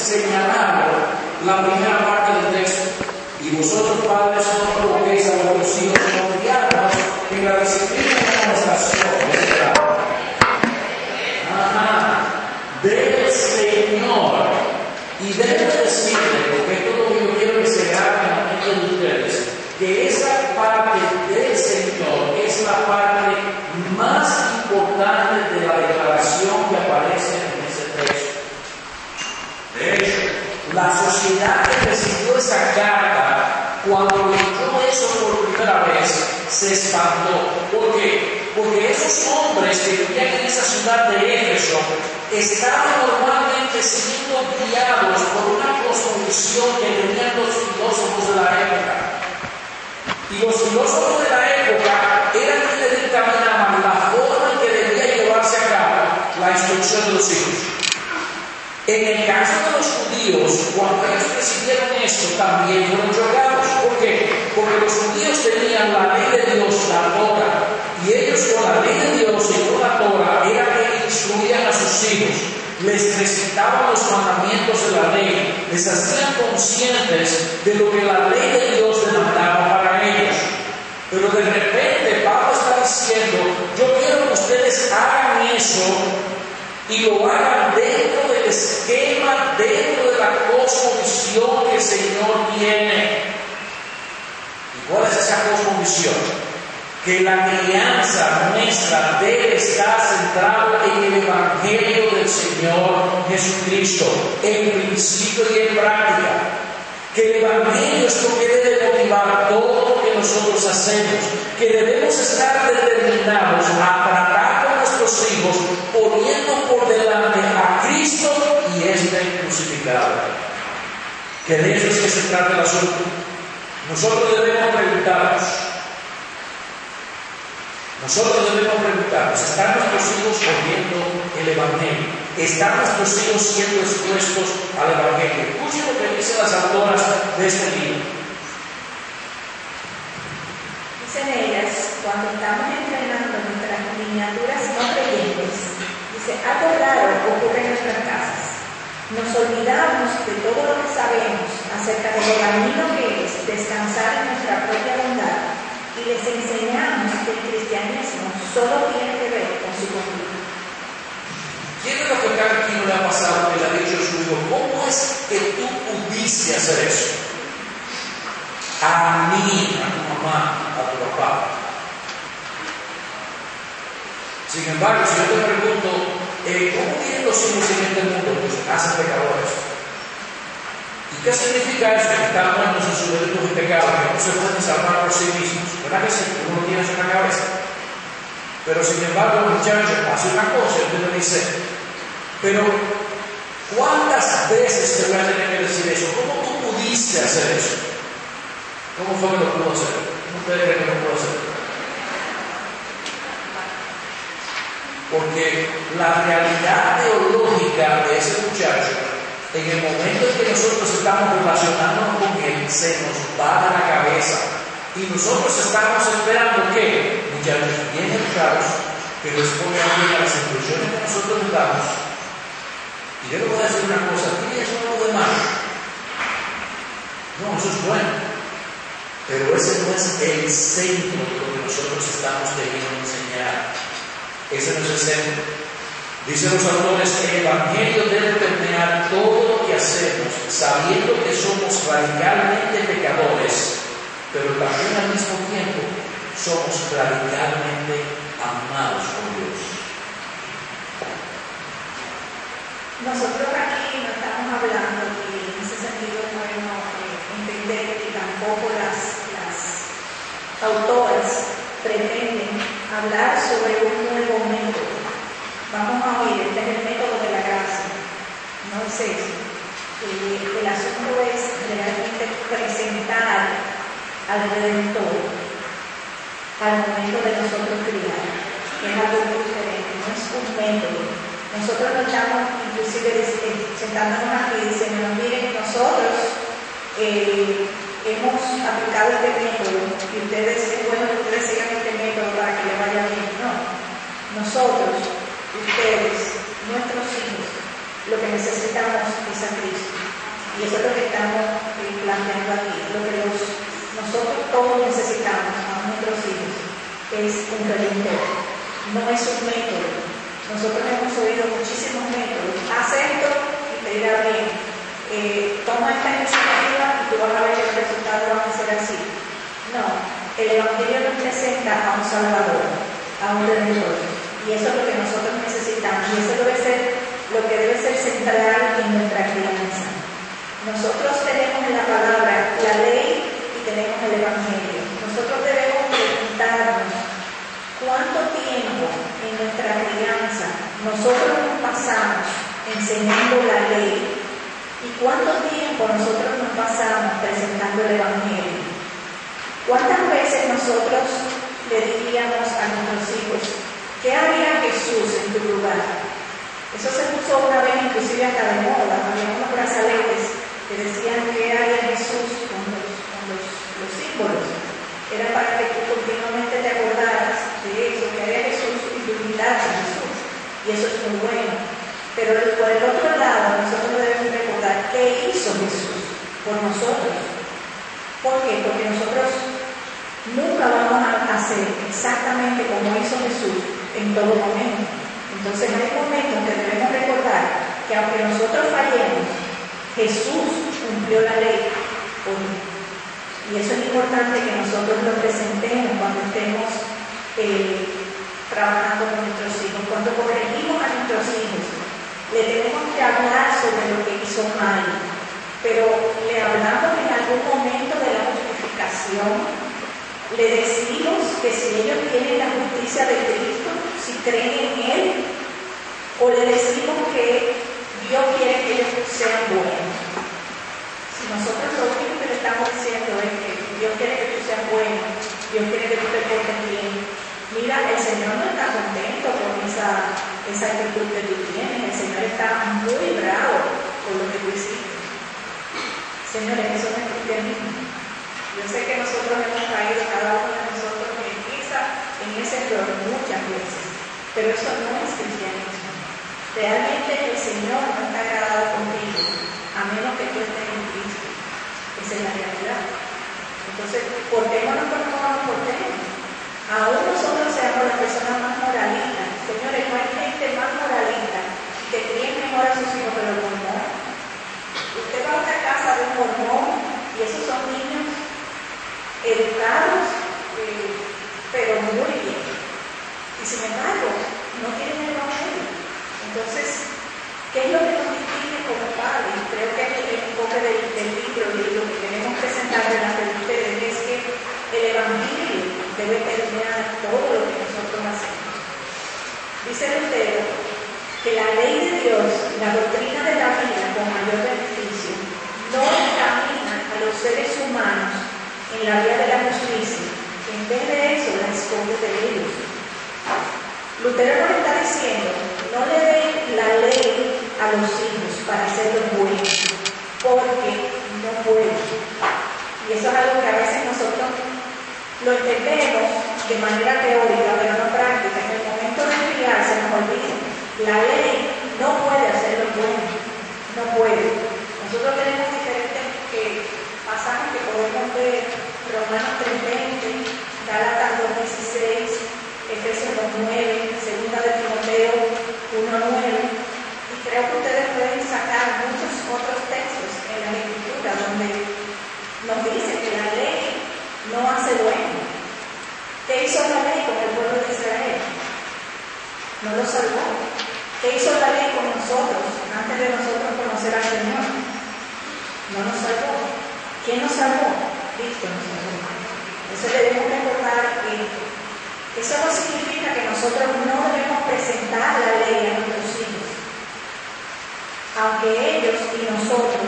Señalando la primera parte del texto. Y vosotros, padres, no provoquéis a vuestros hijos no criarlos en la disciplina y la. Ajá. Del Señor. Y debo decirle, porque esto es lo que yo quiero que se haga en de ustedes, que esa parte del Señor es la parte más importante de la declaración que aparece en ese texto. De hecho, la sociedad que recibió esa carta, cuando leyó eso por primera vez, se espantó. ¿Por qué? Porque esos hombres que vivían en esa ciudad de Éfeso estaban normalmente siendo guiados por una cosmovisión que tenían los filósofos de la época. Y los filósofos de la época eran quienes dictaminaban la forma en que debía llevarse a cabo la instrucción de los hijos. En el caso de los judíos, cuando ellos recibieron esto, también fueron chocados. ¿Por qué? Porque los judíos tenían la ley de Dios, la Torah, y ellos con la ley de Dios y con la Torah era que instruían a sus hijos, les recitaban los mandamientos de la ley, les hacían conscientes de lo que la ley de Dios demandaba para ellos. Pero de repente Pablo está diciendo, yo quiero que ustedes hagan eso y lo hagan dentro del esquema, dentro de la cosmovisión que el Señor tiene. ¿Y cuál es esa cosmovisión? Que la crianza nuestra debe estar centrada en el Evangelio del Señor Jesucristo, en principio y en práctica. Que el Evangelio es lo que debe motivar todo lo que nosotros hacemos. Que debemos estar determinados a tratar hijos poniendo por delante a Cristo y este crucificado. Que de eso es que se trata el asunto. Nosotros debemos preguntarnos. Nosotros debemos preguntarnos, ¿están nuestros hijos oyendo el Evangelio? ¿Están nuestros hijos siendo expuestos al Evangelio? Escuchen lo que dicen las autoras de este libro. Dicen ellas, cuando estamos entrenando miniaturas no creyentes, dice, algo raro ocurre en nuestras casas. Nos olvidamos de todo lo que sabemos acerca de lo dañino que es descansar en nuestra propia bondad y les enseñamos que el cristianismo solo tiene que ver con su conducta. ¿Quién de los que acá aquí ha pasado que le ha dicho su hijo, ¿cómo es que tú pudiste hacer eso? A mí, a tu mamá, a tu papá. Sin embargo, si yo te pregunto, eh, ¿cómo vienen los hijos en este mundo? Pues hacen pecadores. ¿Y qué significa eso? Que están muertos en sus delitos y pecados, que no se pueden salvar por sí mismos. ¿Verdad que sí? Uno tiene eso en la cabeza. Pero sin embargo, el muchacho hace una cosa y le dice, pero ¿cuántas veces te voy a tener que decir eso? ¿Cómo tú pudiste hacer eso? ¿Cómo fue que lo pudo hacer? ¿Cómo usted cree que lo pudo hacer? Porque la realidad teológica de ese muchacho, en el momento en que nosotros estamos relacionándonos con él, se nos va de la cabeza. Y nosotros estamos esperando que, muchachos bien educados, que respondan bien a las instrucciones que nosotros les damos. Y yo le voy a decir una cosa, aquí eso no lo demás. No, eso es bueno. Pero ese no es el centro de lo que nosotros estamos queriendo enseñar. Ese no es el centro. Dicen los autores que el Evangelio debe permear todo lo que hacemos, sabiendo que somos radicalmente pecadores, pero también al mismo tiempo somos radicalmente amados por Dios. Nosotros aquí no estamos hablando y en ese sentido es bueno eh, entender que tampoco las, las autoras pretenden hablar sobre un nuevo método. Vamos a oír, este es el método de la gracia. No, El asunto es realmente presentar al Redentor al momento de nosotros criar, es algo diferente, no es un método. Nosotros nos estamos inclusive eh, sentándonos aquí diciendo, miren, nosotros eh, hemos aplicado este método y ustedes, es bueno ustedes sigan este método para que le vaya bien. No, nosotros, ustedes, nuestros hijos, lo que necesitamos es a Cristo. Y eso es lo que estamos eh, planteando aquí, lo que nosotros todos necesitamos a nuestros hijos es un redentor, no es un método. Nosotros hemos oído muchísimos métodos. Haz esto y te irá bien. Eh, toma esta iniciativa y tú vas a ver que los resultados van a ser así. No, el Evangelio nos presenta a un Salvador, a un Redentor. Y eso es lo que nosotros necesitamos. Y eso debe ser lo que debe ser central en nuestra crianza. Nosotros tenemos en la palabra la ley y tenemos el Evangelio. Nosotros debemos preguntarnos cuánto tiempo en nuestra crianza nosotros nos pasamos enseñando la ley y cuánto tiempo nosotros nos pasamos presentando el Evangelio. ¿Cuántas veces nosotros le diríamos a nuestros hijos, ¿qué haría Jesús en tu lugar? Eso se puso una vez inclusive hasta de moda, había unos brazaletes que decían que era Jesús con los, símbolos. Era para que tú continuamente te acordaras de eso, que era Jesús y tu a Jesús. Y eso es muy bueno. Pero por el otro lado, nosotros debemos recordar qué hizo Jesús por nosotros. ¿Por qué? Porque nosotros nunca vamos a hacer exactamente como hizo Jesús en todo momento. Entonces hay momentos que debemos recordar que aunque nosotros fallemos, Jesús cumplió la ley por Y eso es importante que nosotros lo presentemos cuando estemos eh, trabajando con nuestros hijos. Cuando corregimos a nuestros hijos, le tenemos que hablar sobre lo que hizo mal, pero le hablamos en algún momento de la justificación, le decimos que si ellos tienen la justicia de Cristo, si creen en Él, o le decimos que Dios quiere que ellos sean buenos. Si nosotros lo único que le estamos diciendo es que Dios quiere que tú seas bueno, Dios quiere que tú te portes bien, mira, el Señor no está contento con esa, esa actitud que tú tienes, el Señor está muy bravo con lo que tú hiciste. Señores, eso no es cristianismo. Yo sé que nosotros hemos caído, cada uno de nosotros, en, esa, en ese error muchas veces. Pero eso no es cristianismo. Realmente el Señor no está agradado contigo, a menos que tú estés en Cristo. Esa es la realidad. Entonces, portémonos como nos portemos. Aún nosotros seamos las personas más moralistas. Señores, no hay gente más moralista que críe mejor a sus hijos que los mormones. Usted va a una casa de un mormón y esos son niños educados, eh, pero muy bien. Y sin embargo, no tienen el Evangelio. Entonces, ¿qué es lo que nos distingue como padres? Creo que el enfoque del, libro y lo que queremos presentar delante de ustedes es que el Evangelio debe permear todo lo que nosotros hacemos. Dice Lutero que la ley de Dios, la doctrina de la vida con mayor beneficio, no encamina a los seres humanos en la vía de la justicia. En vez de eso, la esconde de ellos. Lutero nos está diciendo, no le den la ley a los hijos para hacerlos buenos, porque no pueden. Y eso es algo que a veces nosotros lo entendemos de manera teórica, pero no práctica. En el momento de criar se nos olvida. La ley no puede hacerlo bueno, no puede. Nosotros tenemos diferentes eh, pasajes que podemos ver, Romanos 3.20, Gálatas 2.16, Efesios 2.9, segunda de Timoteo 1.9, y creo que ustedes pueden sacar muchos otros textos en la Escritura donde nos dice que la ley no hace bueno. ¿Qué hizo la ley con el pueblo de Israel? No lo salvó. ¿Qué hizo la ley con nosotros antes de nosotros conocer al Señor? No nos salvó. ¿Quién nos salvó? Cristo nos salvó. Entonces debemos recordar que eso no significa que nosotros no debemos presentar la ley a nuestros hijos. aunque ellos y nosotros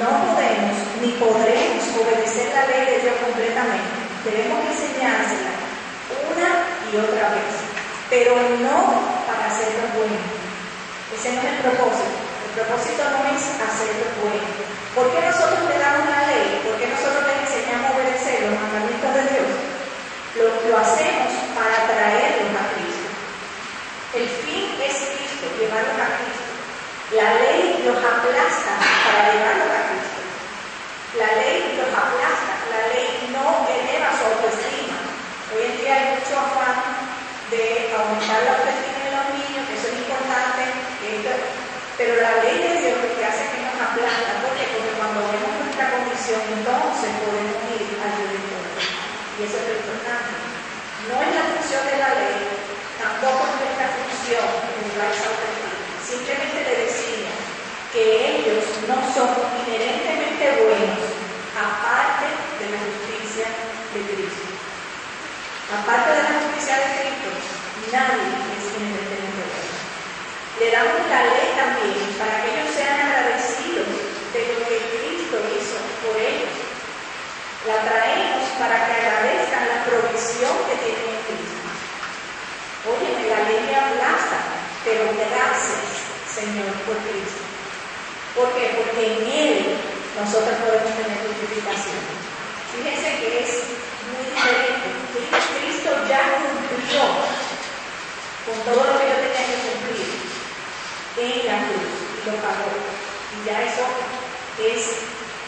no podemos ni podremos obedecer la ley de Dios completamente, debemos enseñársela y otra vez, pero no para hacerlo bueno. Ese no es el propósito. El propósito no es hacerlo bueno. ¿Por qué nosotros le damos la ley? ¿Por qué nosotros les enseñamos a obedecer los mandamientos de Dios? Lo, lo hacemos para traerlos a Cristo. El fin es Cristo, llevarlos a Cristo. La ley los aplasta para llevarlos a Cristo. La ley los aplasta, la ley no eleva su autoestima. Hoy en día hay mucho afán de aumentar la autoestima de los niños, que eso es importante, que esto- pero la ley de Dios lo que hace es que nos aplasta. ¿Por qué? Porque cuando vemos nuestra condición, entonces podemos ir al director. Y eso es lo importante. No es la función de la ley, tampoco es nuestra función elevar esa autoestima. Simplemente le decimos que ellos no son inherentemente buenos, aparte de la justicia de Cristo. Aparte de la justicia de Cristo, nadie es inherentemente bueno. Le damos la ley también para que ellos sean agradecidos de lo que Cristo hizo por ellos. La traemos para que agradezcan la provisión que tienen en Cristo. Oye, la ley me aplasta, pero gracias, Señor, por Cristo. ¿Por qué? Porque en Él nosotros podemos tener justificación. Fíjense que es muy diferente. Cristo ya cumplió con todo lo que yo tenía que cumplir en la cruz y lo pagó. Y ya eso es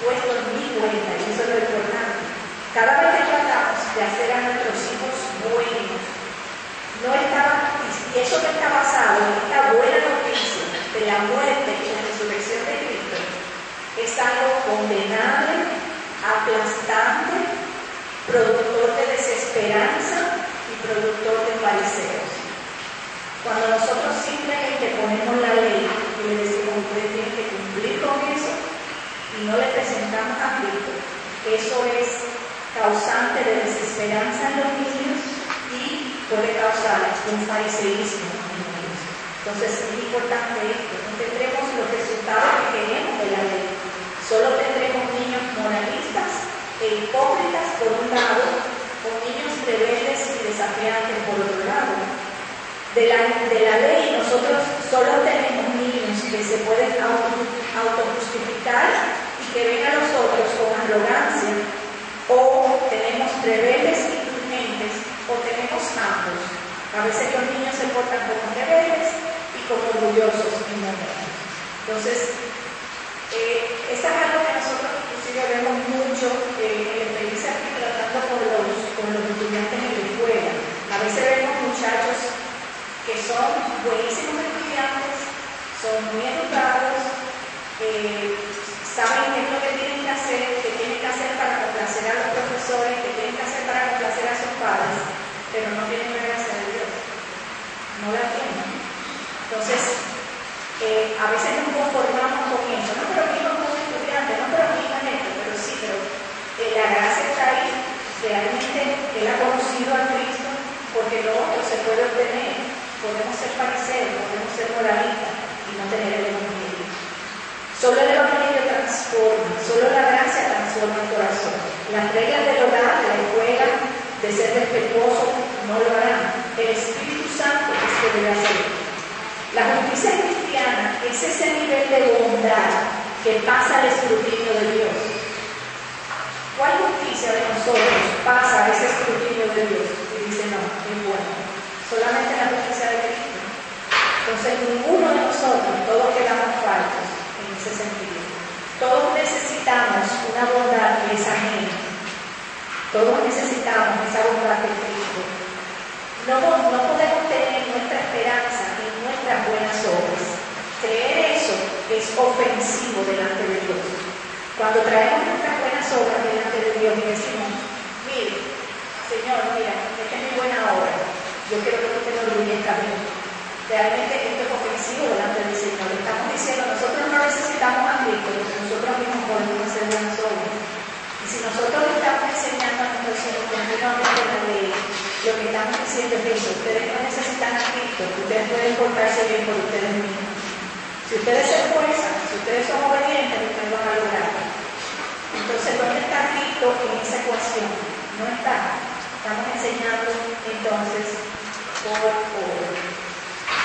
puesto en mi cuenta y eso es lo importante. Cada vez que tratamos de hacer a nuestros hijos buenos, no estaba, y eso que está basado en esta buena noticia de la muerte y la resurrección de Cristo, es algo condenable, aplastante, productor de desesperanza y productor de fariseos. Cuando nosotros simplemente ponemos la ley y le decimos, usted tiene que cumplir con eso y no le presentamos a Cristo, eso es causante de desesperanza en los niños y puede causar un fariseísmo en ellos. Entonces es importante esto, no tendremos los resultados que queremos de la ley, solo tendremos niños moralistas e hipócritas por un lado, o niños rebeldes y desafiantes por otro lado. De la, de la ley nosotros solo tenemos niños que se pueden auto, autojustificar y que ven a los otros con arrogancia, o tenemos rebeldes indulgentes, o tenemos ambos. A veces los niños se portan como rebeldes y como orgullosos. Entonces, eh, eso es algo que nosotros inclusive vemos mucho eh, en la experiencia aquí tratando con los, con los estudiantes en la escuela. A veces vemos muchachos que son buenísimos estudiantes, son muy educados, eh, saben qué es lo que tienen que hacer, qué tienen que hacer para complacer a los profesores, qué tienen que hacer para complacer a sus padres, pero no tienen la gracia de Dios. No la tienen. Entonces, eh, a veces nos conformamos con eso. No, pero mi hijo es un estudiante, no, pero mi hija es esto, pero sí, pero eh, la gracia está ahí. Realmente él ha conocido a Cristo porque lo otro se puede obtener. Podemos ser fariseos, podemos ser moralistas y no tener el Evangelio. Solo el Evangelio transforma, solo la gracia transforma el corazón. Las reglas del hogar, de la escuela, de ser respetuoso, no lo harán. El Espíritu Santo es que debe hacerlo. La justicia cristiana es ese nivel de bondad que pasa al escrutinio de Dios. ¿Cuál justicia de nosotros pasa ese escrutinio de Dios? Y dice, no, es bueno. Solamente la justicia de Cristo. Entonces, ninguno de nosotros, todos quedamos faltos en ese sentido. Todos necesitamos una bondad que es ajena. Todos necesitamos esa bondad de Cristo. No, no podemos tener nuestra esperanza en nuestras buenas obras. Creer eso es ofensivo delante de Dios. Cuando traemos nuestras buenas obras delante de Dios y decimos, mire, Señor, mira, esta es mi buena obra, yo quiero que usted lo orgullezca a mí. Realmente esto es ofensivo delante del Señor. Estamos diciendo, nosotros no necesitamos a Cristo, nosotros mismos podemos hacer buenas obras. Y si nosotros le estamos enseñando a nuestros hijos continuamente ley, lo que estamos diciendo es eso, ustedes no necesitan a Cristo, ustedes pueden portarse bien por ustedes mismos. Si ustedes se esfuerzan, Si ustedes son obedientes, ustedes van a lograr. Entonces, ¿dónde está Cristo en esa ecuación? No está. Estamos enseñando entonces por por.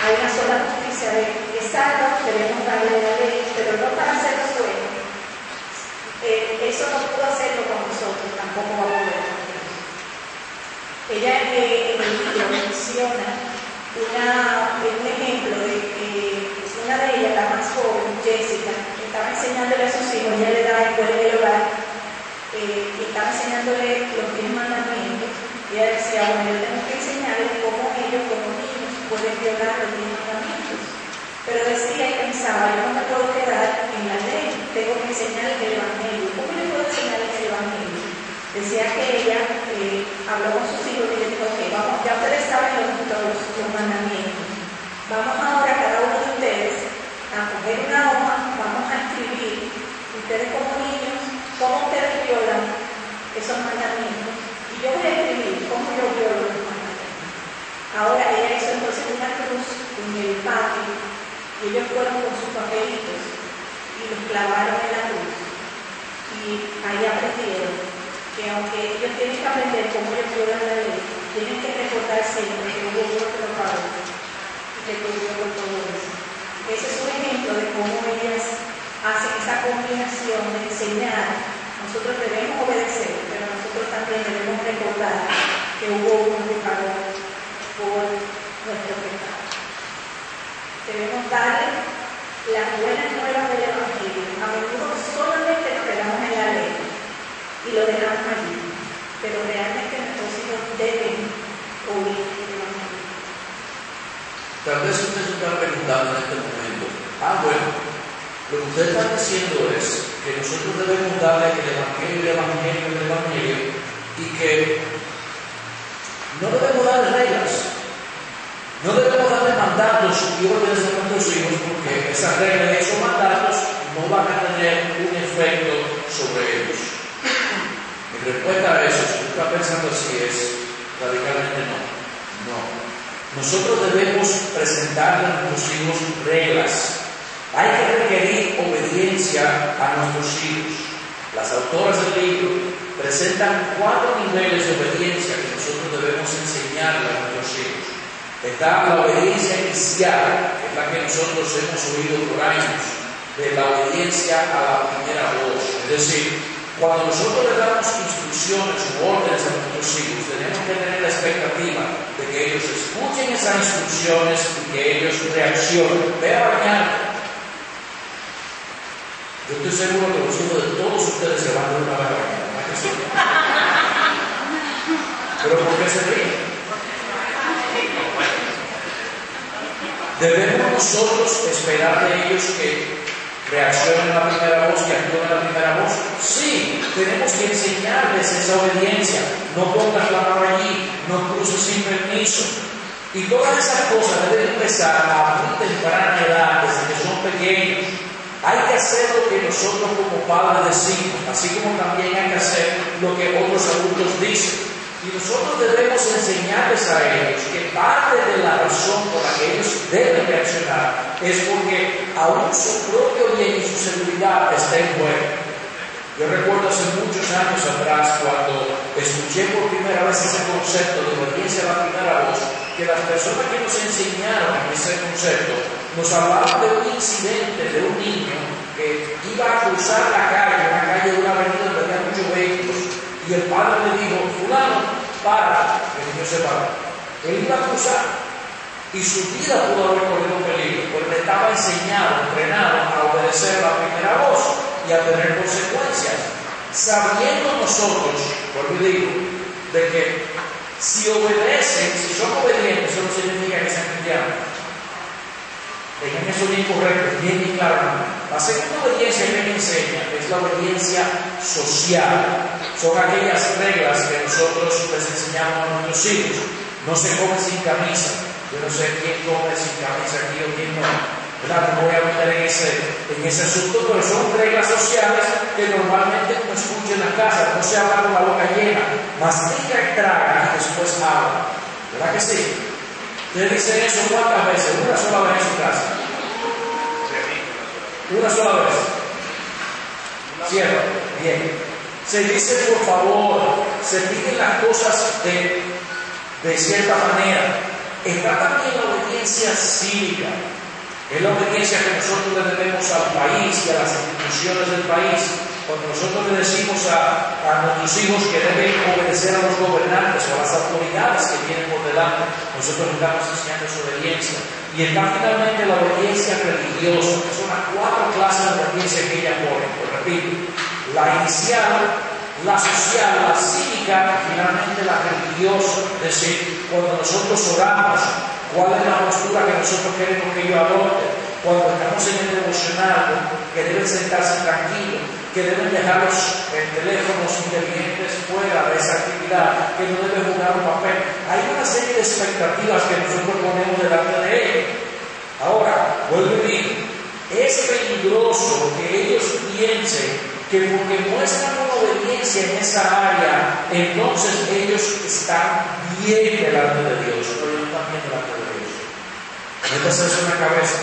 Hay una sola justicia de que salva, debemos darle la ley, pero no para hacer los buenos. Eh, eso no pudo hacerlo con nosotros, tampoco va a poder. Ella eh, en el libro menciona un ejemplo de que una de ellas, la más joven, Jessica, estaba enseñándole a sus hijos, ella le daba escuela del hogar, eh, y estaba enseñándole los diez mandamientos, y ella decía, bueno, yo tengo que enseñarles cómo ellos, como niños, pueden violar los diez mandamientos. Pero decía y pensaba, yo no me puedo quedar en la ley, tengo que enseñarles el Evangelio. ¿Cómo le puedo enseñarles el Evangelio? Decía que ella eh, habló con sus hijos y les dijo, ok, vamos, ya ustedes saben los, los, los mandamientos. Vamos ahora cada uno de ustedes a coger una hoja, vamos a escribir, ustedes como niños, cómo ustedes violan esos mandamientos. Y yo voy a escribir cómo yo violo los mandamientos. Ahora ella hizo entonces una cruz en el patio y ellos fueron con sus papelitos y los clavaron en la cruz. Y ahí aprendieron que aunque ellos tienen que aprender cómo ellos violan la ley, tienen que recordar siempre que hubo otro que lo pagó y que cubrió por todo eso. Ese es un ejemplo de cómo ellas hacen esa combinación de enseñar. Nosotros debemos obedecer, pero nosotros también debemos recordar que hubo uno que pagó por nuestro pecado. Debemos darle las buenas nuevas del Evangelio. A menudo solamente nos quedamos en la ley y lo dejamos allí, pero realmente nuestros hijos deben oír el Evangelio. Tal vez usted se está preguntando en este momento, ah, bueno, lo que usted está diciendo es que nosotros debemos darle el Evangelio, el Evangelio, el Evangelio, y que no debemos darle reglas, no debemos darle mandatos y obedecer a nuestros hijos, porque esas reglas y esos mandatos no van a tener un efecto sobre ellos. Mi respuesta a eso, si está pensando así, es radicalmente no. No. Nosotros debemos presentarle a nuestros hijos reglas. Hay que requerir obediencia a nuestros hijos. Las autoras del libro presentan cuatro niveles de obediencia que nosotros debemos enseñarle a nuestros hijos. Está la obediencia inicial, que es la que nosotros hemos oído por años, de la obediencia a la primera voz. Es decir, cuando nosotros le damos instrucciones o órdenes a nuestros hijos, tenemos que tener la expectativa de que ellos escuchen esas instrucciones y que ellos reaccionen. Ve a bañar. Yo estoy seguro que los hijos de todos ustedes se van de una a bañar. ¿verdad que sí? Pero ¿por qué se ríen? Debemos nosotros esperar de ellos que reaccionen a la primera voz, que actúen a la primera voz. Sí, tenemos que enseñarles esa obediencia. No pongas la mano allí, no cruces sin permiso. Y todas esas cosas deben empezar a muy temprana edad, desde que son pequeños. Hay que hacer lo que nosotros como padres decimos, así como también hay que hacer lo que otros adultos dicen. Y nosotros debemos enseñarles a ellos que parte de la razón por la que ellos deben reaccionar es porque aún su propio bien y su seguridad está en juego. Yo recuerdo hace muchos años atrás cuando escuché por primera vez ese concepto de obediencia a la primera voz, que las personas que nos enseñaron ese concepto nos hablaban de un incidente de un niño que iba a cruzar la calle, una calle de una avenida donde había muchos vehículos, y el padre le dijo, para, el se paró. Él iba a cruzar y su vida pudo haber corrido peligro, porque estaba enseñado, entrenado a obedecer la primera voz y a tener consecuencias. Sabiendo nosotros, por y digo, de que si obedecen, si son obedientes, eso no significa que sean cristianos. Tengan eso bien correcto, bien y claro. La segunda obediencia que me enseña es la obediencia social. Son aquellas reglas que nosotros les enseñamos a nuestros hijos. No se come sin camisa. Yo no sé quién come sin camisa aquí o quién no. ¿verdad? No voy a meter en ese, en ese asunto, pero son reglas sociales que normalmente uno escucha en la casa. No se habla con la boca llena. Mastica y traga y después habla. ¿Verdad que sí? Ustedes dicen eso cuántas veces, una sola vez en su casa. Una sola vez. Cierra. Bien. Se dice por favor, se piden las cosas de, de cierta manera. Está también la obediencia cívica. Es la obediencia que nosotros le debemos al país y a las instituciones del país. Cuando nosotros le decimos a, a nuestros hijos que deben obedecer a los gobernantes o a las autoridades que vienen por delante, nosotros estamos enseñando su obediencia. Y está finalmente la obediencia religiosa, que son las cuatro clases de obediencia que ella pone. Pues repito, la inicial, la social, la cívica y finalmente la religiosa. Es decir, cuando nosotros oramos, cuál es la postura que nosotros queremos que ellos adopten. Cuando estamos en el devocional, que deben sentarse tranquilos, que deben dejar los eh, teléfonos inteligentes fuera de esa actividad, que no deben jugar un papel. Hay una serie de expectativas que nosotros ponemos delante de ellos. Ahora, vuelvo a decir, es peligroso que ellos piensen que porque muestran una obediencia en esa área, entonces ellos están bien delante de Dios, pero no están bien delante de Dios. Entonces es una cabeza.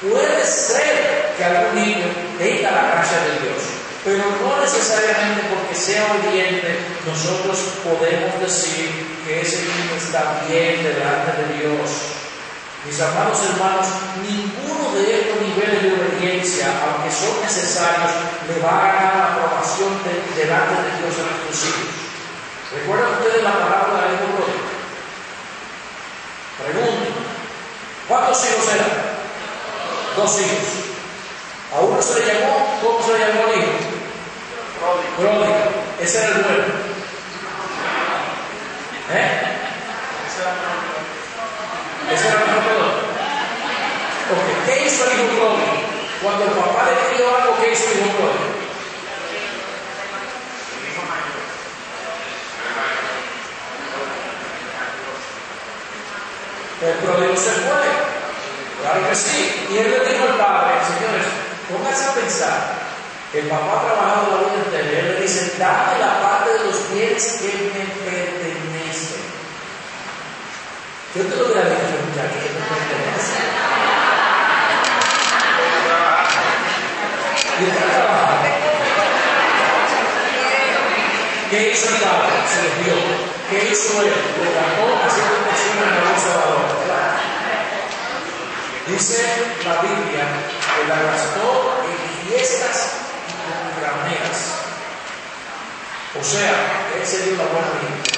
Puede ser que algún niño tenga la gracia de Dios, pero no necesariamente porque sea obediente nosotros podemos decir que ese niño está bien delante de Dios. Mis amados hermanos, ninguno de estos niveles de obediencia, aunque son necesarios, le va a ganar la aprobación de, delante de Dios a nuestros hijos. ¿Recuerdan ustedes la palabra hijo pródigo? Pregunto, ¿cuántos hijos eran? dos hijos. A uno se le llamó, ¿cómo se le llamó al hijo? Pródigo. Ese era el bueno. ¿Eh? Ese era el peor. Ok, ¿qué hizo el hijo pródigo? Cuando el papá le pidió algo, ¿qué hizo el hijo pródigo? El pródigo se fue. Claro que sí. Y él le dijo al padre, señores, pónganse a pensar. El papá ha trabajado la vida entera. Él le dice, dame la parte de los bienes que me pertenecen. Yo te lo hubiera dicho, muchacho, que me pertenece. Y él está trabajando. ¿Qué hizo el padre? Se les dio. ¿Qué hizo él? Lo ganó haciendo inversiones en el Salvador. Dice la Biblia que la gastó en fiestas y graneras. O sea, él se dio la buena vida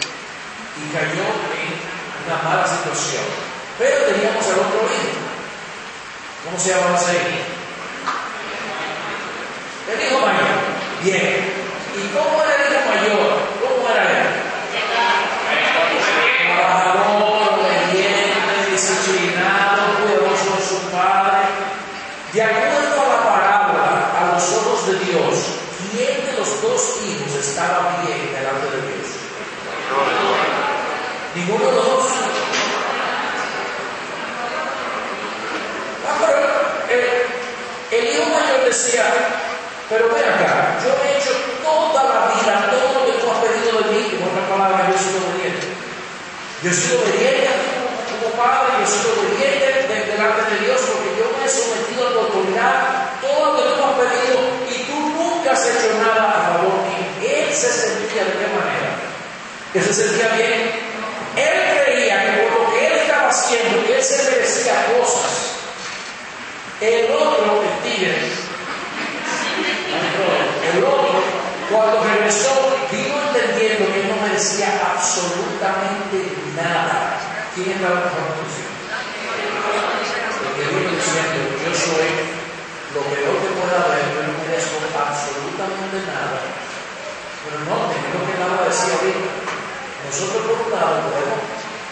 y cayó en una mala situación. Pero teníamos al otro hijo. ¿Cómo se llama ese hijo? El hijo mayor. Bien. ¿Y cómo era el hijo mayor? ¿Cómo era él? Trabajador, obediente, disciplinado, cuidadoso de su padre. De acuerdo a la parábola, a los ojos de Dios, ¿quién de los dos hijos estaba bien delante de Dios? Ninguno de los dos. Ah, pero eh, el hijo mayor decía, pero ven acá, yo he hecho toda la vida todo lo que tú has pedido de mí, en otras palabras, yo sido obediente. Yo sido obediente como padre, yo sido obediente de- delante de Dios porque yo me he sometido a tu autoridad, todo lo que tú has pedido y tú nunca has hecho nada a favor mío. Él se sentía de qué manera? Que se sentía bien. Él creía que por lo que él estaba haciendo, que él se merecía cosas. El otro, el tigre, el otro, cuando regresó, vino entendiendo que no merecía absolutamente nada. ¿Quién es la mejor posición? Porque vino diciendo, yo soy lo que pueda haber, yo no merezco absolutamente nada. Pero no, es lo que Laura decía ahorita. Nosotros por un lado podemos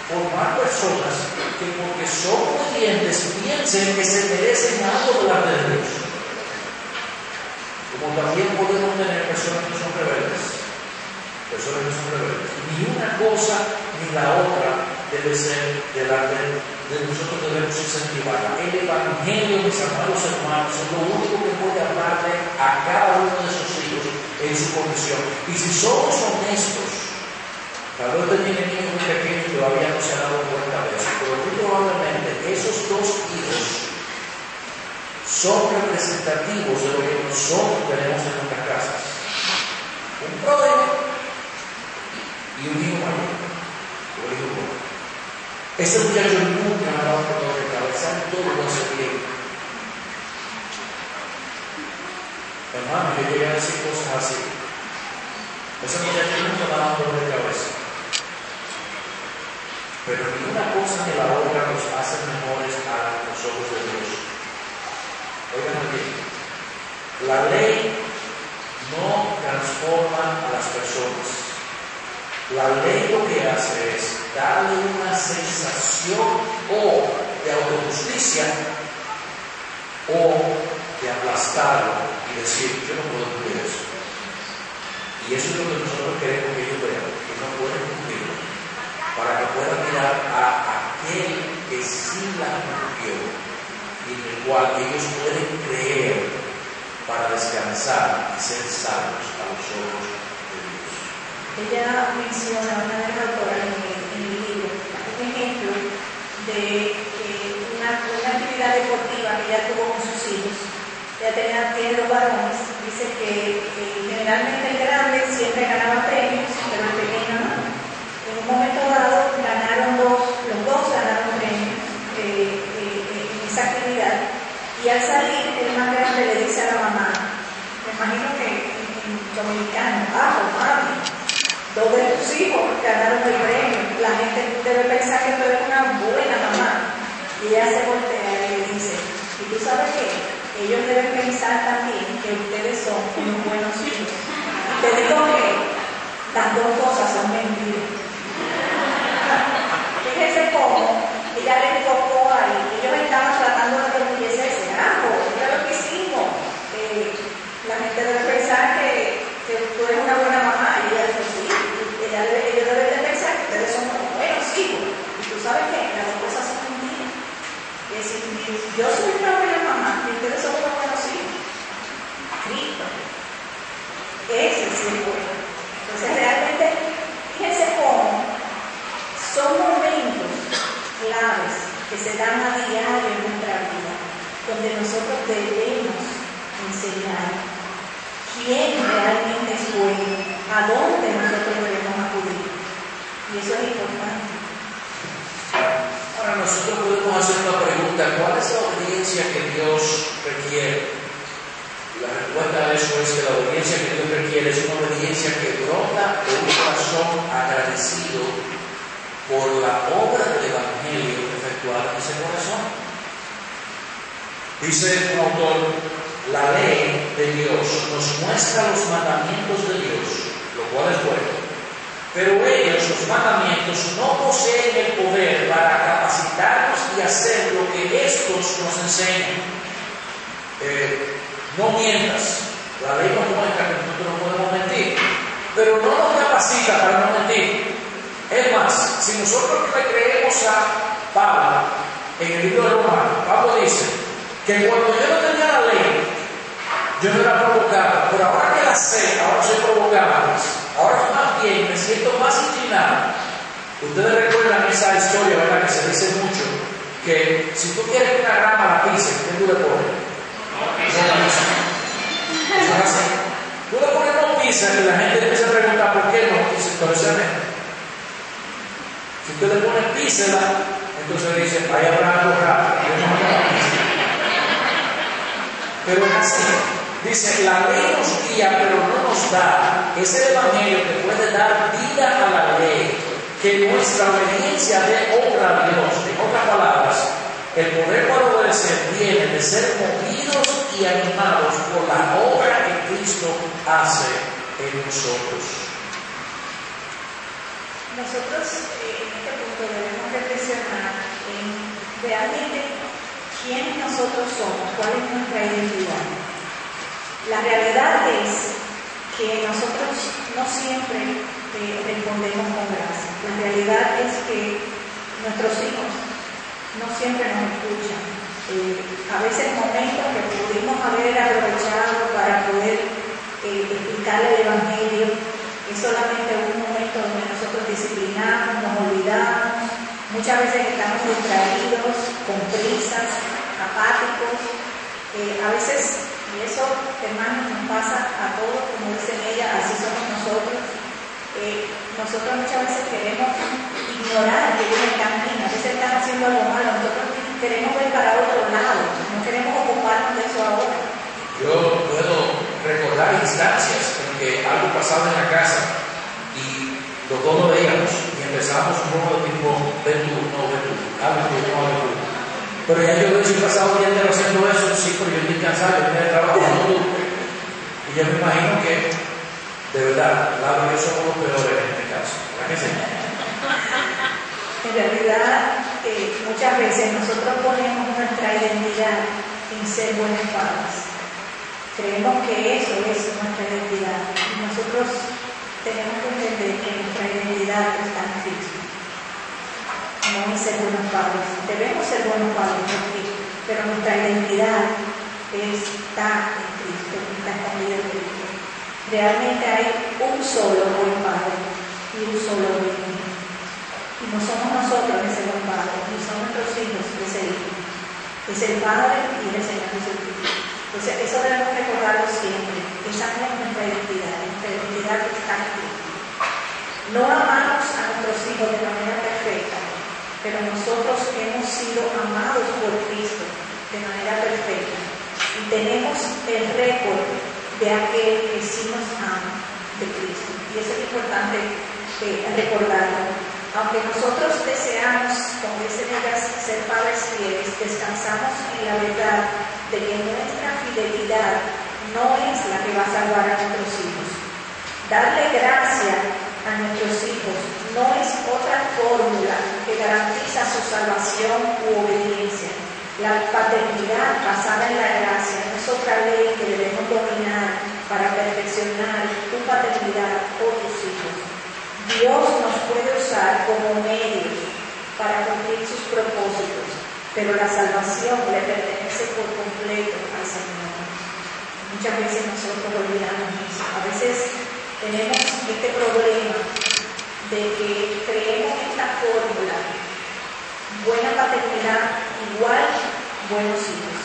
formar personas que porque son obedientes piensen que se merecen algo delante de Dios. Como también podemos tener personas que son rebeldes. Personas que son rebeldes. Ni una cosa ni la otra debe ser delante de nosotros debemos incentivarla. El Evangelio, mis amados hermanos, es lo único que puede hablarle a cada uno de sus en su condición. Y si somos honestos, tal vez usted tiene niños muy pequeños y todavía no se ha dado cuenta de eso, pero muy probablemente esos dos hijos son representativos de lo que nosotros tenemos en nuestras casas. Un pródigo y un hijo mayor. Ese muchacho nunca ha dado dolor de cabeza, todo lo hace bien. Hermano, yo llegué a decir cosas así. Ese muchacho nunca ha dado dolor de cabeza. Pero ninguna cosa ni la otra nos hace mejores a los ojos de Dios. Oigan bien, la ley no transforma a las personas. La ley lo que hace es darle una sensación o de autojusticia o aplastarlo y decir, yo no puedo cumplir eso. Y eso es lo que nosotros queremos que ellos vean, que no pueden cumplirlo, para que puedan mirar a aquel que sí la cumplió y en el cual ellos pueden creer para descansar y ser salvos a los ojos de Dios. Ella menciona una autoras en el, libro un ejemplo de una actividad deportiva que ella tuvo con sus hijos. Ella tenía, tiene varones, dice que generalmente el grande siempre ganaba premios, pero el pequeño no. En un momento dado ganaron dos, los dos ganaron premios eh, eh, en esa actividad y al salir el más grande le dice a la mamá, me imagino que en, dominicano, pues mami, dos de tus hijos ganaron el premio, la gente debe pensar que tú eres una buena mamá. Y ella se voltea y le dice, ¿y tú sabes qué? Ellos deben pensar también que ustedes son unos buenos hijos. Te digo que las dos cosas son mentiras. Fíjense cómo ella le enfocó ahí. Ellos estaban tratando de orgullecerse. Ah, pues, mira lo que hicimos. Eh, la gente debe pensar que, que tú eres una buena mamá. Y ella dijo, sí. Ellos deben de pensar que ustedes son unos buenos hijos. Y tú sabes que las dos cosas son mentiras. Yo soy una buena mamá y ustedes son unos buenos hijos. Cristo. Es bueno. Entonces realmente, fíjense cómo son momentos claves que se dan a diario en nuestra vida, donde nosotros debemos enseñar quién realmente es bueno, a dónde nosotros debemos acudir. Y eso es importante. Ahora nosotros podemos hacer una pregunta, ¿cuál es la obediencia que Dios requiere? Y la respuesta a eso es que la obediencia que Dios requiere es una obediencia que brota de un corazón agradecido por la obra del Evangelio efectuada en ese corazón. Dice un autor, la ley de Dios nos muestra los mandamientos de Dios, lo cual es bueno. Pero ellos, los mandamientos, no poseen el poder para capacitarnos y hacer lo que estos nos enseñan. Eh, no mientas. La ley nos muestra que nosotros no podemos mentir, pero no nos capacita para no mentir. Es más, si nosotros le creemos a Pablo en el libro de Romanos, Pablo dice que cuando yo no tenía la ley, yo no era provocado, pero ahora que la sé, ahora soy provocado. Ahora más bien me siento más inclinado. Ustedes recuerdan esa historia, ¿verdad? Que se dice mucho, que si tú quieres que una rama la pise, ¿qué tú le pones? Le pones no pisa y la gente empieza a preguntar por qué no pero. Si usted le pone písela, entonces dice, ahí habrá algo pisa. Pero es así. Dice, la ley nos guía, pero no nos da. Es el Evangelio que puede dar vida a la ley, que nuestra obediencia dé obra a Dios. En otras palabras, el poder para obedecer viene de ser movidos y animados por la obra que Cristo hace en nosotros. Nosotros eh, en este punto debemos reflexionar en realmente quiénes nosotros somos, cuál es nuestra identidad. La realidad es que nosotros no siempre eh, respondemos con gracia. La realidad es que nuestros hijos no siempre nos escuchan. Eh, a veces momentos que pudimos haber aprovechado para poder eh, explicarle el Evangelio, es solamente un momento donde nosotros disciplinamos, nos olvidamos, muchas veces estamos distraídos, con prisas, apáticos, Eh, a veces, y eso, hermanos, nos pasa a todos, como dicen ella, así somos nosotros. Eh, nosotros muchas veces queremos ignorar que están bien, a veces están haciendo algo malo, queremos ver para otro lado, no queremos ocuparnos de eso ahora. Yo puedo recordar instancias en que algo pasaba en la casa y los dos veíamos y empezamos un poco de tipo, ven tú, no ven tú, hazlo tú, no hazlo tú. Pero ya yo he pasado un día entero haciendo eso, sí, pero yo estoy cansado, yo tengo trabajo, no tú. Y yo me imagino que, de verdad, y yo somos los peores en este caso. ¿Verdad que sí? En realidad, muchas veces nosotros ponemos nuestra identidad en ser buenos padres. Creemos que eso es nuestra identidad. Y nosotros tenemos que entender que nuestra identidad está en Cristo. No en ser buenos padres. Debemos ser buenos padres pero nuestra identidad está en Cristo, está escondida en Cristo. Realmente hay un solo buen padre y un solo buen no somos nosotros ese buen padre, ni son nuestros hijos ese hijo. Es el Padre y el Señor Jesucristo. Entonces, eso debemos recordarlo siempre. Esa es nuestra identidad, nuestra identidad está en Cristo. No amamos a nuestros hijos de manera perfecta, pero nosotros hemos sido amados por Cristo de manera perfecta. Y tenemos el récord de aquel que sí nos ama de Cristo. Y eso es importante eh, recordarlo. Aunque nosotros deseamos, como dicen ellas, ser padres fieles, descansamos en la verdad de que nuestra fidelidad no es la que va a salvar a nuestros hijos. Darle gracia a nuestros hijos no es otra fórmula que garantiza su salvación u obediencia. La paternidad basada en la gracia no es otra ley que debemos dominar para perfeccionar tu paternidad o tus hijos. Dios nos puede como medios para cumplir sus propósitos, pero la salvación le pertenece por completo al Señor. Muchas veces nosotros olvidamos eso. A veces tenemos este problema de que creemos esta fórmula, buena paternidad igual buenos hijos.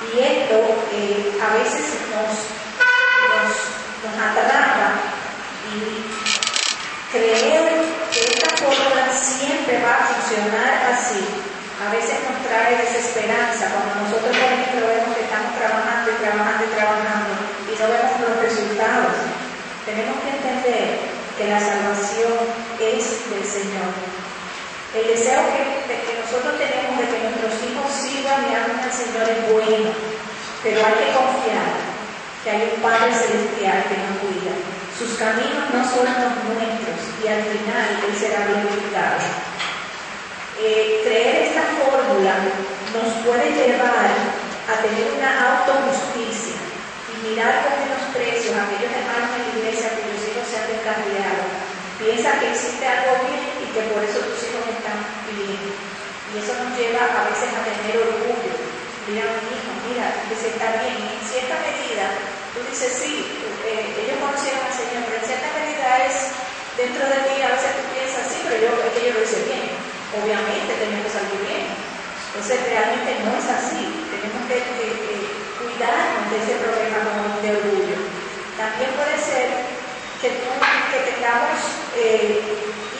Y esto eh, a veces nos, nos, atrapa y creer que esta fórmula siempre va a funcionar así, a veces nos trae desesperanza cuando nosotros, por ejemplo, vemos que estamos trabajando y trabajando y trabajando y no vemos los resultados. Tenemos que entender que la salvación es del Señor. El deseo que, nosotros tenemos de que nuestros hijos sirvan y amen al Señor es bueno, pero hay que confiar que hay un Padre Celestial que nos cuida sus caminos no son los nuestros y al final Él será glorificado. Eh, creer esta fórmula nos puede llevar a tener una autojusticia y mirar con menosprecio a aquellos hermanos en la iglesia cuyos hijos se han descarriado. Piensa que existe algo bien y que por eso tus hijos están bien. Y eso nos lleva a veces a tener orgullo. Mira, mi hijo, mira, que se está bien. En cierta medida, tú dices, sí, eh, ellos conocieron al Señor, pero en cierta medida es dentro de ti, a veces tú piensas, sí, pero yo, es que yo lo hice bien. Obviamente tenemos que salir bien. Entonces realmente no es así. Tenemos que, cuidarnos de ese problema de orgullo. También puede ser que, tengamos eh,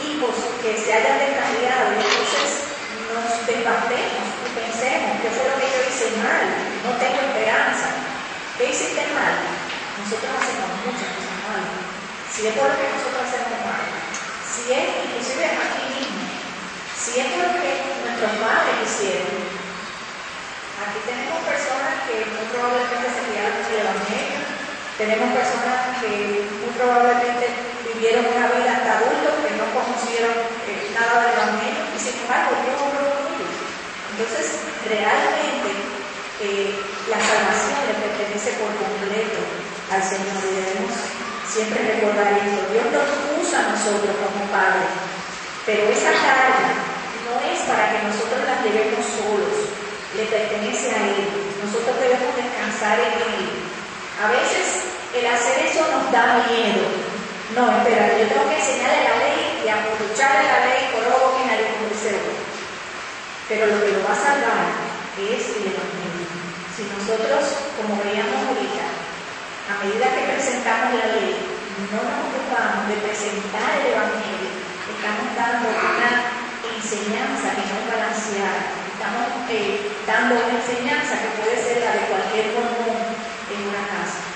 hijos que se hayan descarriado y entonces nos desbastemos y pensemos que fue lo que yo hice mal, no tengo esperanza. ¿Qué hiciste mal? Nosotros hacemos muchas cosas malas. Si es por lo que nosotros hacemos mal, si es inclusive aquí mismo, si es por lo que nuestros padres hicieron, aquí tenemos personas que muy probablemente se criaron en el Evangelio, tenemos personas que muy probablemente vivieron una vida hasta adultos que no conocieron eh, nada del Evangelio y sin embargo Dios obró con. Entonces, realmente eh, la salvación le pertenece por completo al Señor y debemos siempre recordar eso. Dios nos usa a nosotros como padres, pero esa carga no es para que nosotros la llevemos solos, le pertenece a Él. Nosotros debemos descansar en Él. A veces el hacer eso nos da miedo. No, espera, yo tengo que enseñarle la ley y aprovecharle la ley por ojo que como dice Pero lo que lo va a salvar es el Evangelio. Si nosotros, como veíamos ahorita, a medida que presentamos la ley, no nos ocupamos de presentar el Evangelio, estamos dando una enseñanza que no es balanceada, estamos eh, dando una enseñanza que puede ser la de cualquier mormón en una casa.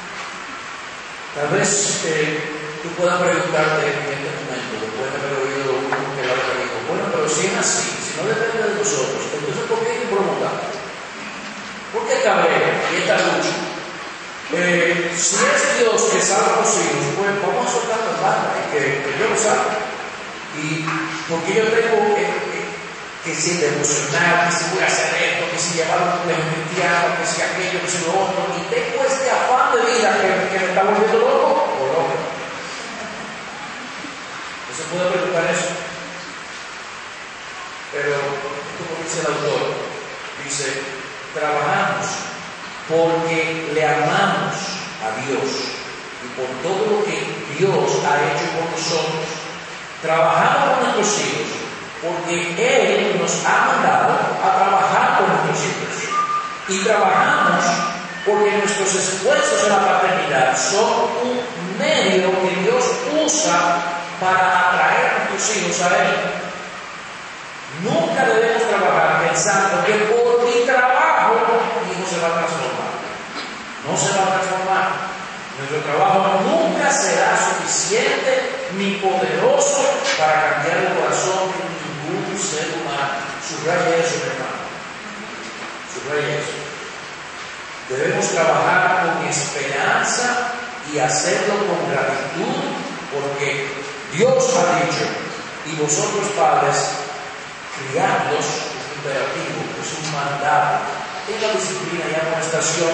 Tal vez eh, tú puedas preguntarte en este momento, después de haber oído uno que la otra dijo, bueno, pero si es así, si no depende de nosotros, entonces ¿por qué hay que promulgar? ¿Por qué esta guerra y esta lucha? Eh, si es Dios que salva a los hijos, pues vamos a soltar las bandas y que, Y porque yo tengo que, que, que si devocionar, que si voy a hacer esto, que si llevar un colegio cristiano, que si aquello, que si lo otro, y tengo este afán de vida que, me está volviendo loco, o loco. No se puede preguntar eso. Pero, como dice el autor, dice, trabajamos porque le amamos a Dios y por todo lo que Dios ha hecho por nosotros. Trabajamos con nuestros hijos porque Él nos ha mandado a trabajar con nuestros hijos. Y trabajamos porque nuestros esfuerzos en la paternidad son un medio que Dios usa para atraer a nuestros hijos a Él. Nunca debemos trabajar pensando que por mi trabajo mi hijo se va a transformar. No se va a transformar. Nuestro trabajo nunca será suficiente ni poderoso para cambiar el corazón de ningún ser humano. Subraya eso, hermano. Subraya eso. Debemos trabajar con esperanza y hacerlo con gratitud porque Dios ha dicho, y vosotros padres, criadlos es imperativo, es un mandato, en la disciplina y amonestación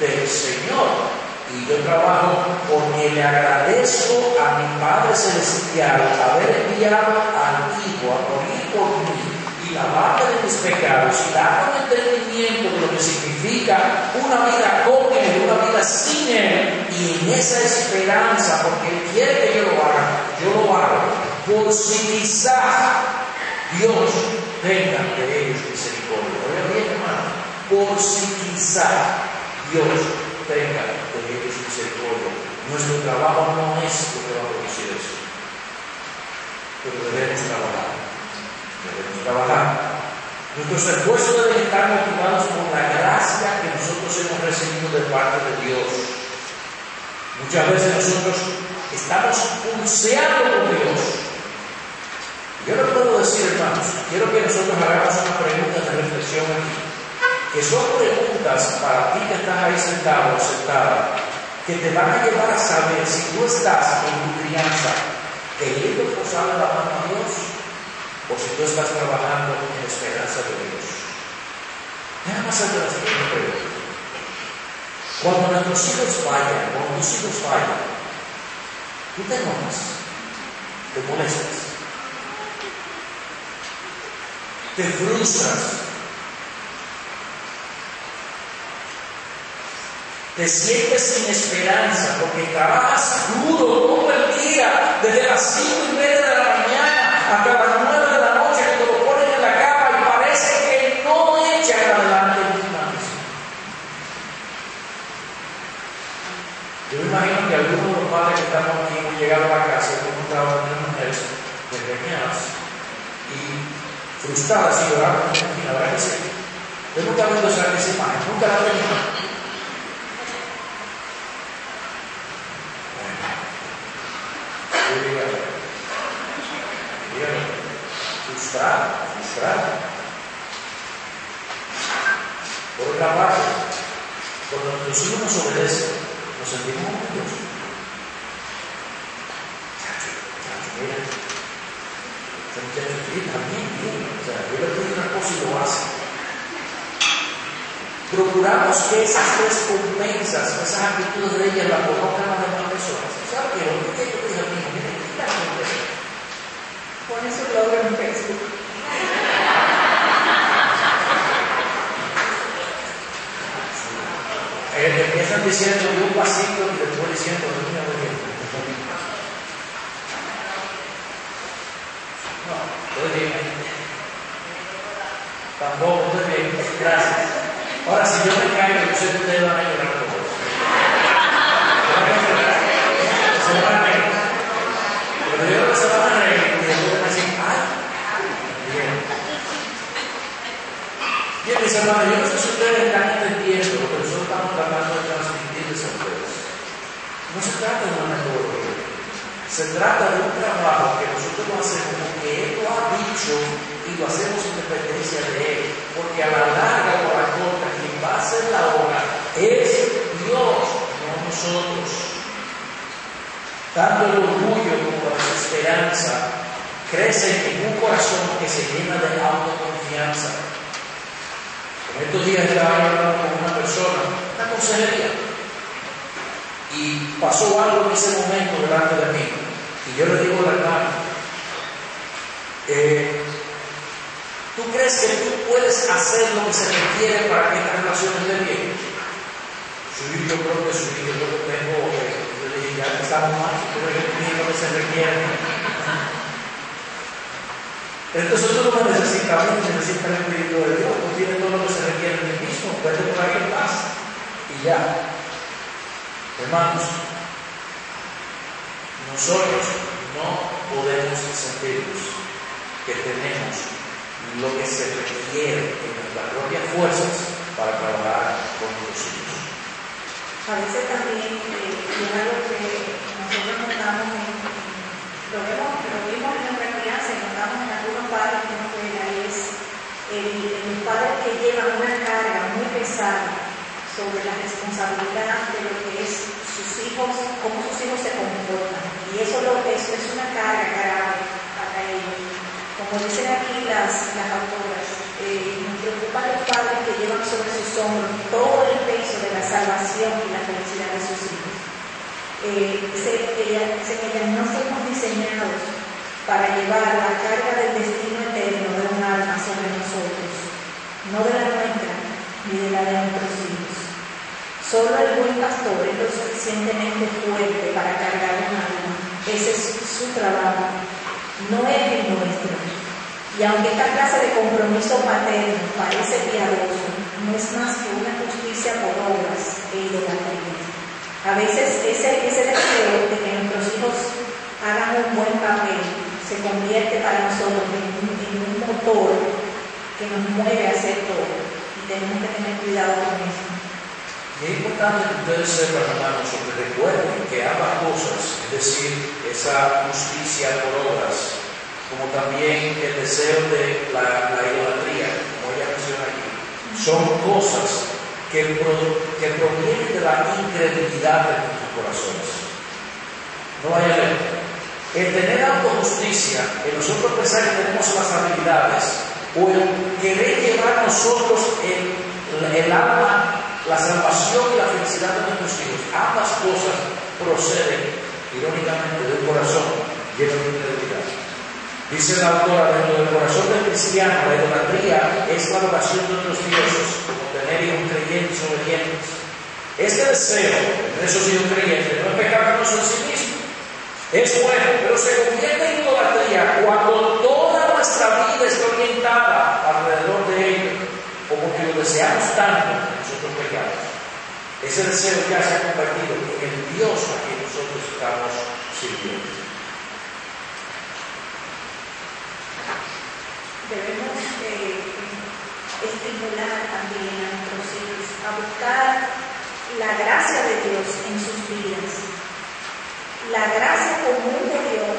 del Señor. Y yo trabajo porque le agradezco a mi Padre Celestial haber enviado al Hijo a morir por mí y lavarme de mis pecados y darme entendimiento de lo que significa una vida con Él, una vida sin Él. Y en esa esperanza, porque Él quiere que yo lo haga, yo lo hago. Por si quizás Dios tenga de ellos misericordia. Bien, hermano. Por si quizás Dios tenga Nuestro trabajo no es lo que va a producir eso. Pero debemos trabajar. Debemos trabajar. Nuestros esfuerzos deben estar motivados por la gracia que nosotros hemos recibido de parte de Dios. Muchas veces nosotros estamos pulseando con Dios. Yo le puedo decir, hermanos, quiero que nosotros hagamos una pregunta de reflexión aquí, que son preguntas para ti que estás ahí sentado o sentada, que te van a llevar a saber si tú estás en tu crianza queriendo posar la mano a Dios o si tú estás trabajando en esperanza de Dios. Déjame hacerte la siguiente pregunta. Cuando nuestros hijos fallan, cuando tus hijos fallan, tú te enojas, te molestas, te frustras, te sientes sin esperanza porque trabajas duro todo el día, desde las cinco y media de la mañana hasta las nueve de la noche, que te lo ponen en la cama y parece que no echan adelante ninguna misma. Yo me imagino que algunos de los padres que estamos aquí hemos llegado a casa hemos a unas mujeres desgreñadas y frustradas y llorando, la verdad que sí. Yo nunca he visto esa imagen, nunca la he visto. Frustrada, frustrada. Por otra parte, cuando nuestros hijos nos obedecen, nos sentimos orgullosos. Chacho, chacho, mira, este muchacho también, bien. O sea, yo le pido una cosa y lo hace. Procuramos que esas recompensas, esas actitudes de ella las conozcan las demás personas. ¿Sabe qué? Lo que yo te dije a mí, mire, mira, Pone su logo en Facebook. Eh, empiezan diciendo un pasito y después diciendo de una de No, estoy bien. Tampoco estoy bien. Gracias. Ahora, si yo me caigo, sé van a llorar todos. Se van a reír. Pero yo creo que se van a reír y después van a decir, ¡ay! Bien. Bien, mis hermanos, yo no sé si ustedes están entendiendo que nosotros estamos tratando de transmitirles a ustedes. No se trata de una metodología. Se trata de un trabajo que nosotros lo hacemos porque Él lo ha dicho y lo hacemos en dependencia de Él. Porque a la larga o a la corta, quien va a hacer la obra es Dios, no nosotros. Tanto el orgullo como la desesperanza crecen en un corazón que se llena de autoconfianza. En estos días estaba hablando con una persona, una consejería, y pasó algo en ese momento delante de mí. Y yo le digo a la hermana, eh, ¿tú crees que tú puedes hacer lo que se requiere para que esta relación esté bien? Sí, yo creo que sí, yo creo que tengo, eh, yo le dije, ya estamos mal, yo tengo lo que se requiere. Entonces tú no necesitas a mí, necesitas el Espíritu de Dios, tú tienes todo lo que se requiere en ti mismo, ahí en paz y ya. Hermanos, nosotros no podemos sentirnos que tenemos lo que se requiere en nuestras propias fuerzas para trabajar con nuestros hijos. A veces también, es algo que nosotros notamos, en, lo, vemos, lo vimos en nuestra crianza y notamos en algunos padres que nos ven ahí, es el, el padre que lleva una carga muy pesada sobre la responsabilidad de lo que es sus cómo sus hijos se comportan. Y eso es, una carga grave para ellos. Como dicen aquí las, las autoras, eh, nos preocupan los padres que llevan sobre sus hombros todo el peso de la salvación y la felicidad de sus hijos. Eh, se, ella, se, no fuimos diseñados para llevar la carga del destino eterno de un alma sobre nosotros, no de la nuestra ni de la de nuestros. Solo buen pastor es lo suficientemente fuerte para cargar un alma. Ese es su trabajo, no es el nuestro. Y aunque esta clase de compromiso paterno parece piadoso, no es más que una justicia por obras e idolatría. A veces ese, ese deseo de que nuestros hijos hagan un buen papel se convierte para nosotros en un, en un motor que nos mueve a hacer todo. Y tenemos que tener cuidado con eso. Es importante que ustedes sepan, hermanos, que recuerden que ambas cosas, es decir, esa justicia por obras, como también el deseo de la, la idolatría, como ella menciona aquí, son cosas que, que provienen de la incredulidad de nuestros corazones. No vaya ver. El tener autojusticia, el nosotros pensar que tenemos las habilidades, o el querer llevar nosotros el, el alma, la salvación y la felicidad de nuestros hijos, ambas cosas proceden, irónicamente, de un corazón lleno de incredulidad. Dice la autora, dentro del corazón del cristiano, la idolatría es la adoración de otros dioses, como tener hijos creyentes o obedientes. Este deseo de esos hijos creyentes no es pecaminoso en sí mismo, es bueno, pero se convierte en idolatría cuando toda nuestra vida está orientada alrededor de ello, como que lo deseamos tanto. Ese deseo ya se ha convertido en el Dios a quien nosotros estamos sirviendo. debemos eh, estimular también a nuestros hijos a buscar la gracia de Dios en sus vidas, la gracia común de Dios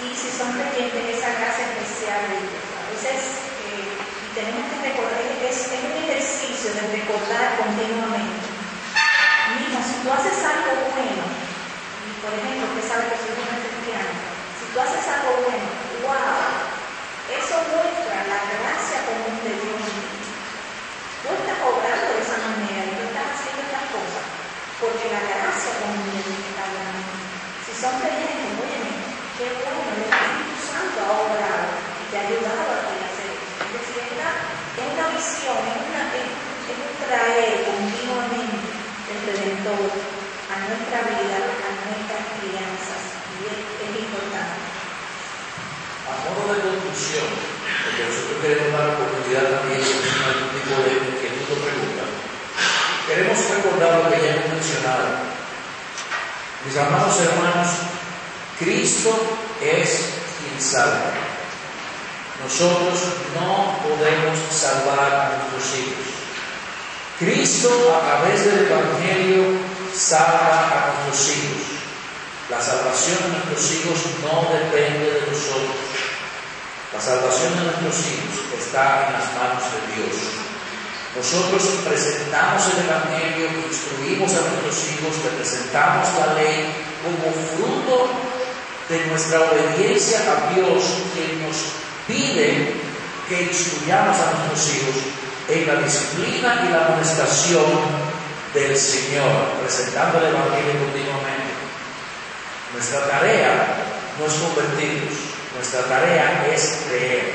y si son creyentes esa gracia especial de Dios. A veces eh, tenemos que recordar, es, es un ejercicio de recordar continuamente. Tú haces algo bueno, por ejemplo, que sabe que soy una cristiana, si tú haces algo bueno, wow, eso muestra la gracia común de Dios. Tú estás obrando de esa manera y tú estás haciendo estas cosas porque la gracia común de Dios está hablando. Si son creyentes, óyeme, qué bueno, el Espíritu Santo ha obrado y te ha ayudado a ti a hacer eso. Es decir, es una, es una visión, es, una, es, es un traer continuamente el Redentor a nuestra vida, a nuestras crianzas. Y es, es importante. A modo de conclusión, nosotros queremos dar oportunidad también de algún tipo de inquietud o pregunta, queremos recordar lo que ya hemos mencionado. Mis amados hermanos, Cristo es quien salva. Nosotros no podemos salvar a nuestros hijos. Cristo a través del Evangelio salva a nuestros hijos. La salvación de nuestros hijos no depende de nosotros. La salvación de nuestros hijos está en las manos de Dios. Nosotros presentamos el Evangelio, instruimos a nuestros hijos, le presentamos la ley como fruto de nuestra obediencia a Dios, que nos pide que instruyamos a nuestros hijos en la disciplina y la amonestación del Señor, presentando el Evangelio continuamente. Nuestra tarea no es convertirnos, nuestra tarea es creer.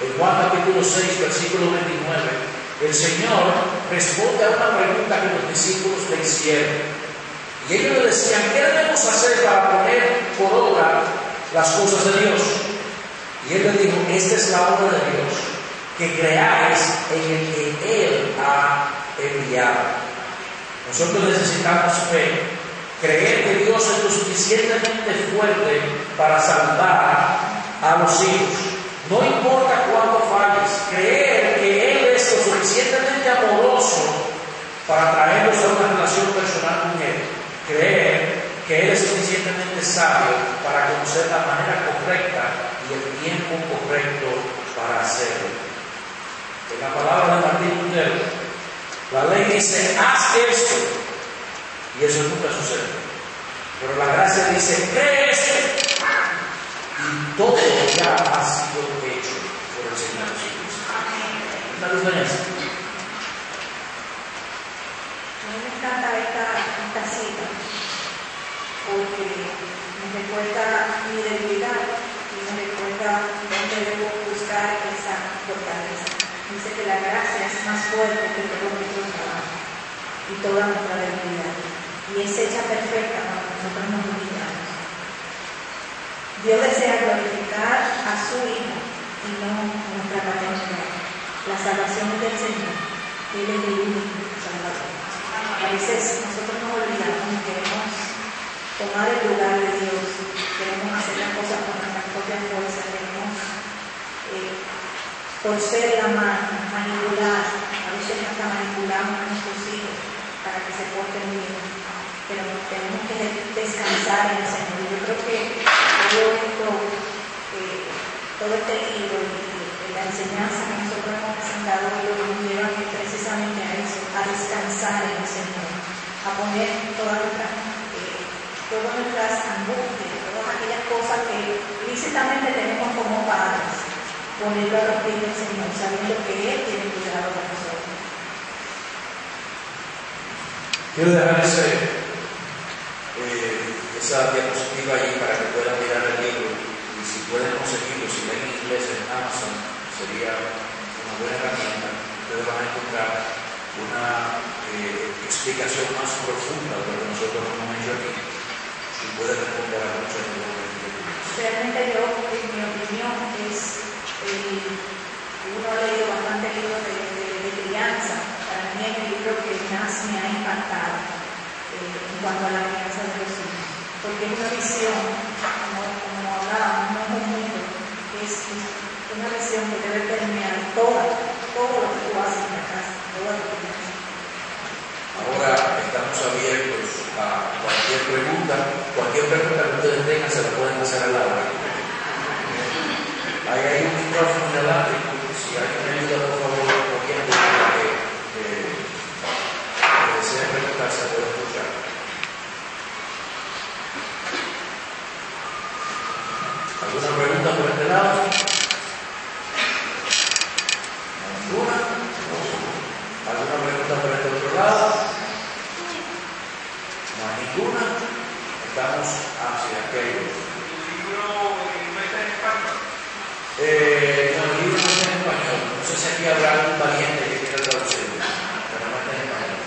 En Juan capítulo 6, versículo 29, el Señor responde a una pregunta que los discípulos le hicieron. Y ellos le decían, ¿qué debemos hacer para poner por obra las cosas de Dios? Y él le dijo, esta es la obra de Dios, que creáis en el que Él ha enviado. Nosotros necesitamos fe, creer que Dios es lo suficientemente fuerte para salvar a los hijos. No importa cuánto falles, creer que Él es lo suficientemente amoroso para traerlos a una relación personal con Él. Creer que Él es suficientemente sabio para conocer la manera correcta y el tiempo correcto para hacerlo. En la palabra de Martín Lutero, la ley dice, haz esto, y eso nunca sucede. Pero la gracia dice, cree esto, y todo ya ha sido hecho por el Señor Jesucristo. ¿Está luz A mí me encanta esta, esta cita porque me recuerda mi debilidad y me recuerda dónde debo buscar esa fortaleza. Dice que la gracia es más fuerte que todo nuestro trabajo y toda nuestra debilidad y es hecha perfecta cuando nosotros nos humillamos. Dios desea glorificar a su Hijo y no nuestra paternidad. La salvación es del Señor. Él es el único Salvador. A veces nosotros nos olvidamos y queremos tomar el lugar de Dios, queremos hacer las cosas con nuestras propias fuerzas, queremos eh, torcer la mano, manipular, a veces hasta manipulamos a nuestros hijos para que se porten bien, pero tenemos que descansar en el Señor. Yo creo que esto, eh, todo este libro y la enseñanza que nosotros hemos presentado nos lleva precisamente a eso, a descansar en el Señor, a poner todas nuestras, eh, todas nuestras angustias, todas aquellas cosas que lícitamente tenemos como padres, ponerlo a los pies del Señor, sabiendo que Él tiene cuidado de nosotros. Quiero dejar esa diapositiva ahí para que puedan mirar el libro y si pueden conseguirlo, si ven en inglés en Amazon, sería una buena herramienta. Ustedes van a encontrar una eh, explicación más profunda de lo que nosotros hemos hecho aquí y puede responder a muchas de las Realmente yo, en mi opinión, es el, uno ha leído bastante libros de, de, de, crianza. Para mí es el libro que más me ha impactado eh, en cuanto a la crianza de los hijos. Porque es una visión, como, como hablábamos, no es un mundo, es, una visión que debe permear toda, todo lo que tú haces en la casa, todo lo que tú haces. Ahora estamos abiertos a cualquier pregunta, cualquier pregunta que ustedes tengan se la pueden hacer a la hora. Ahí hay un micrófono delante, si alguien me ayuda por favor, corriendo para que eh, que desee preguntar se puede escuchar. ¿Alguna pregunta por este lado? ¿Alguna pregunta por este otro lado? No hay ninguna. Estamos hacia aquello. Eh, no, el libro no está en español. No sé si aquí habrá algún valiente que quiera traducirlo, pero no está en español.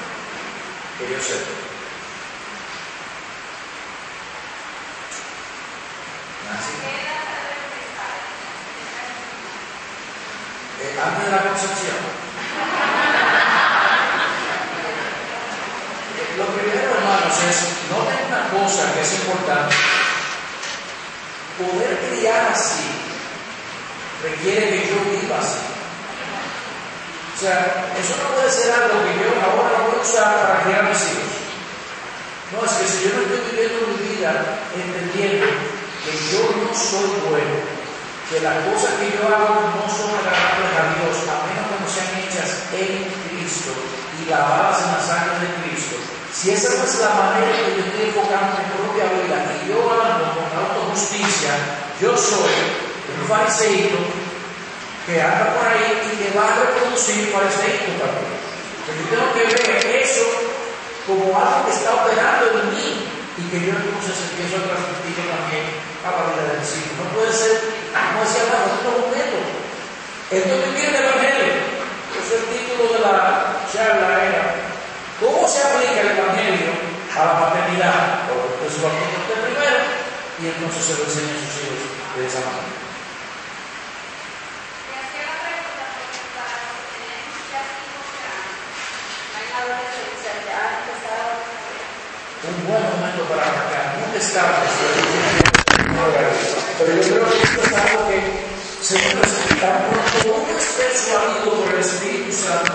Que yo sepa. De la concepción. hermanos, es, noten una cosa que es importante. Poder criar así requiere que yo viva así. O sea, eso no puede ser algo que yo ahora voy a usar para criar mis hijos. No, es que si yo no estoy viviendo mi vida entendiendo que yo no soy bueno, que las cosas que yo hago no son agradables a Dios, a menos que no sean hechas en Cristo y lavadas en la sangre de Cristo. Si esa no es la manera en que yo estoy enfocando mi propia vida y yo ando con autojusticia, yo soy un fariseíto que anda por ahí y que va a reproducir fariseíto también. Pero yo tengo que ver eso como algo que está operando en mí y que yo entonces empiezo a transmitirlo también a la vida del discípulo. No puede ser, como decía Pablo, esto es un método. Esto es vivir el Evangelio. Ese el título de la charla era ¿Cómo se aplica el Evangelio a la paternidad? O lo aplica usted primero y entonces se lo enseña a sus hijos de esa manera. un buen momento para arrancar. Nunca es tarde. Pero yo creo que esto es algo que se. Cuando uno es persuadido por el Espíritu Santo,